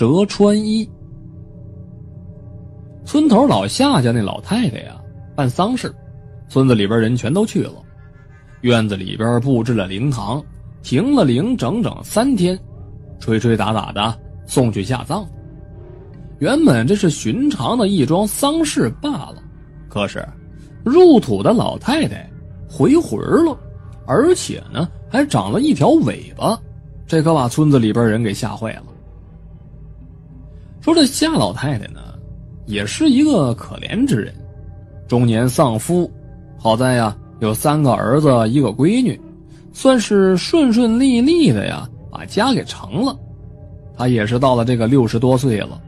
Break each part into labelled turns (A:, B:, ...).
A: 折穿衣。村头老夏家那老太太呀，办丧事，村子里边人全都去了，院子里边布置了灵堂，停了灵整整三天，吹吹打打的送去下葬。原本这是寻常的一桩丧事罢了，可是入土的老太太回魂了，而且呢还长了一条尾巴，这可把村子里边人给吓坏了。说这夏老太太呢。也是一个可怜之人，中年丧夫，好在呀有三个儿子一个闺女，算是顺顺利利的呀把家给成了。他也是到了这个六十多岁了，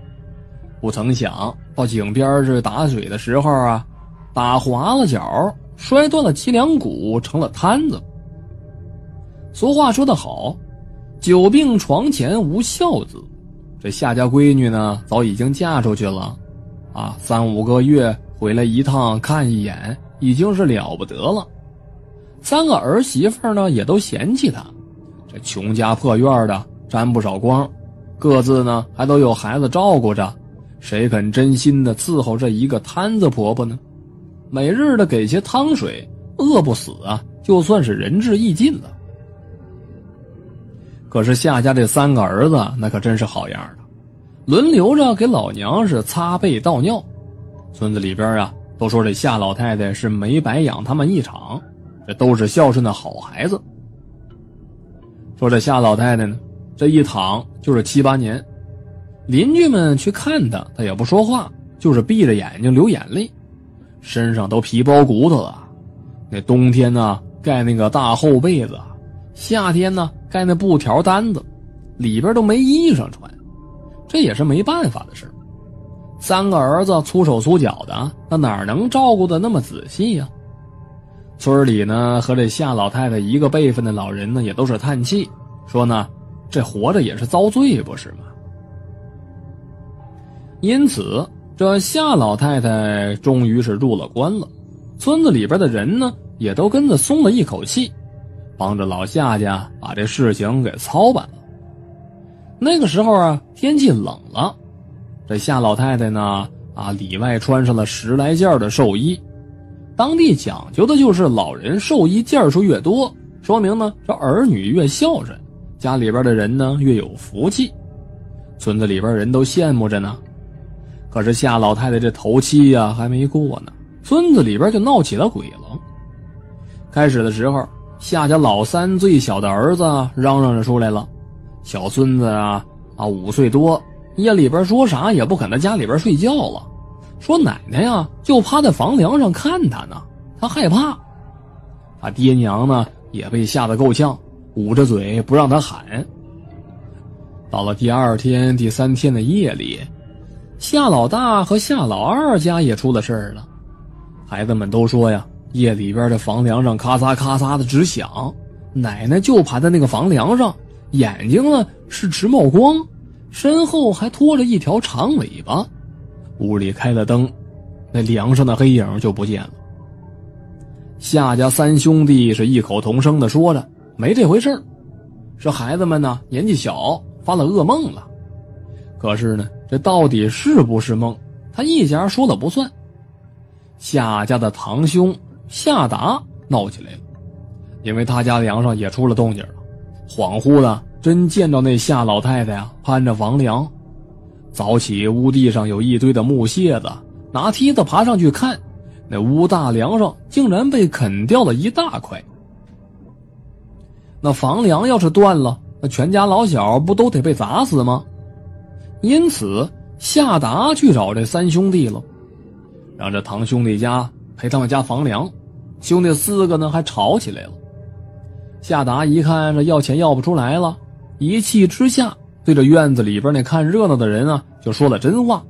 A: 不曾想到井边这打水的时候啊，打滑了脚，摔断了脊梁骨，成了瘫子。俗话说得好，久病床前无孝子。这夏家闺女呢，早已经嫁出去了。啊，三五个月回来一趟看一眼，已经是了不得了。三个儿媳妇呢，也都嫌弃她，这穷家破院的沾不少光，各自呢还都有孩子照顾着，谁肯真心的伺候这一个摊子婆婆呢？每日的给些汤水，饿不死啊，就算是仁至义尽了。可是夏家这三个儿子，那可真是好样的。轮流着给老娘是擦背倒尿，村子里边啊都说这夏老太太是没白养他们一场，这都是孝顺的好孩子。说这夏老太太呢，这一躺就是七八年，邻居们去看她，她也不说话，就是闭着眼睛流眼泪，身上都皮包骨头了。那冬天呢盖那个大厚被子，夏天呢盖那布条单子，里边都没衣裳穿。这也是没办法的事三个儿子粗手粗脚的，那哪能照顾的那么仔细呀？村里呢和这夏老太太一个辈分的老人呢，也都是叹气，说呢，这活着也是遭罪，不是吗？因此，这夏老太太终于是入了关了，村子里边的人呢，也都跟着松了一口气，帮着老夏家把这事情给操办了。那个时候啊，天气冷了，这夏老太太呢，啊里外穿上了十来件的寿衣。当地讲究的就是老人寿衣件数越多，说明呢这儿女越孝顺，家里边的人呢越有福气。村子里边人都羡慕着呢。可是夏老太太这头七呀还没过呢，村子里边就闹起了鬼了。开始的时候，夏家老三最小的儿子嚷嚷着出来了。小孙子啊啊，五岁多，夜里边说啥也不肯在家里边睡觉了，说奶奶呀就趴在房梁上看他呢，他害怕。他爹娘呢也被吓得够呛，捂着嘴不让他喊。到了第二天、第三天的夜里，夏老大和夏老二家也出了事儿了。孩子们都说呀，夜里边的房梁上咔嚓咔嚓的直响，奶奶就趴在那个房梁上。眼睛呢是直冒光，身后还拖着一条长尾巴。屋里开了灯，那梁上的黑影就不见了。夏家三兄弟是异口同声的说着：“没这回事说孩子们呢年纪小，发了噩梦了。可是呢，这到底是不是梦？他一家说了不算。夏家的堂兄夏达闹起来了，因为他家梁上也出了动静了。恍惚的，真见到那夏老太太呀，攀着房梁。早起屋地上有一堆的木屑子，拿梯子爬上去看，那屋大梁上竟然被啃掉了一大块。那房梁要是断了，那全家老小不都得被砸死吗？因此，夏达去找这三兄弟了，让这堂兄弟家赔他们家房梁。兄弟四个呢，还吵起来了。夏达一看这要钱要不出来了，一气之下对着院子里边那看热闹的人啊就说了真话。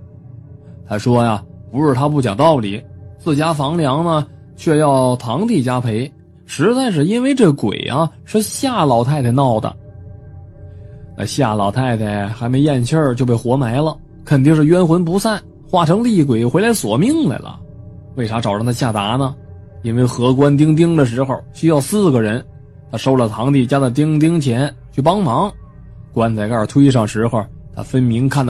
A: 他说呀，不是他不讲道理，自家房梁呢却要堂弟家赔，实在是因为这鬼啊是夏老太太闹的。那夏老太太还没咽气儿就被活埋了，肯定是冤魂不散，化成厉鬼回来索命来了。为啥找上他夏达呢？因为合关钉钉的时候需要四个人。他收了堂弟家的钉钉钱去帮忙，棺材盖推上时候，他分明看到。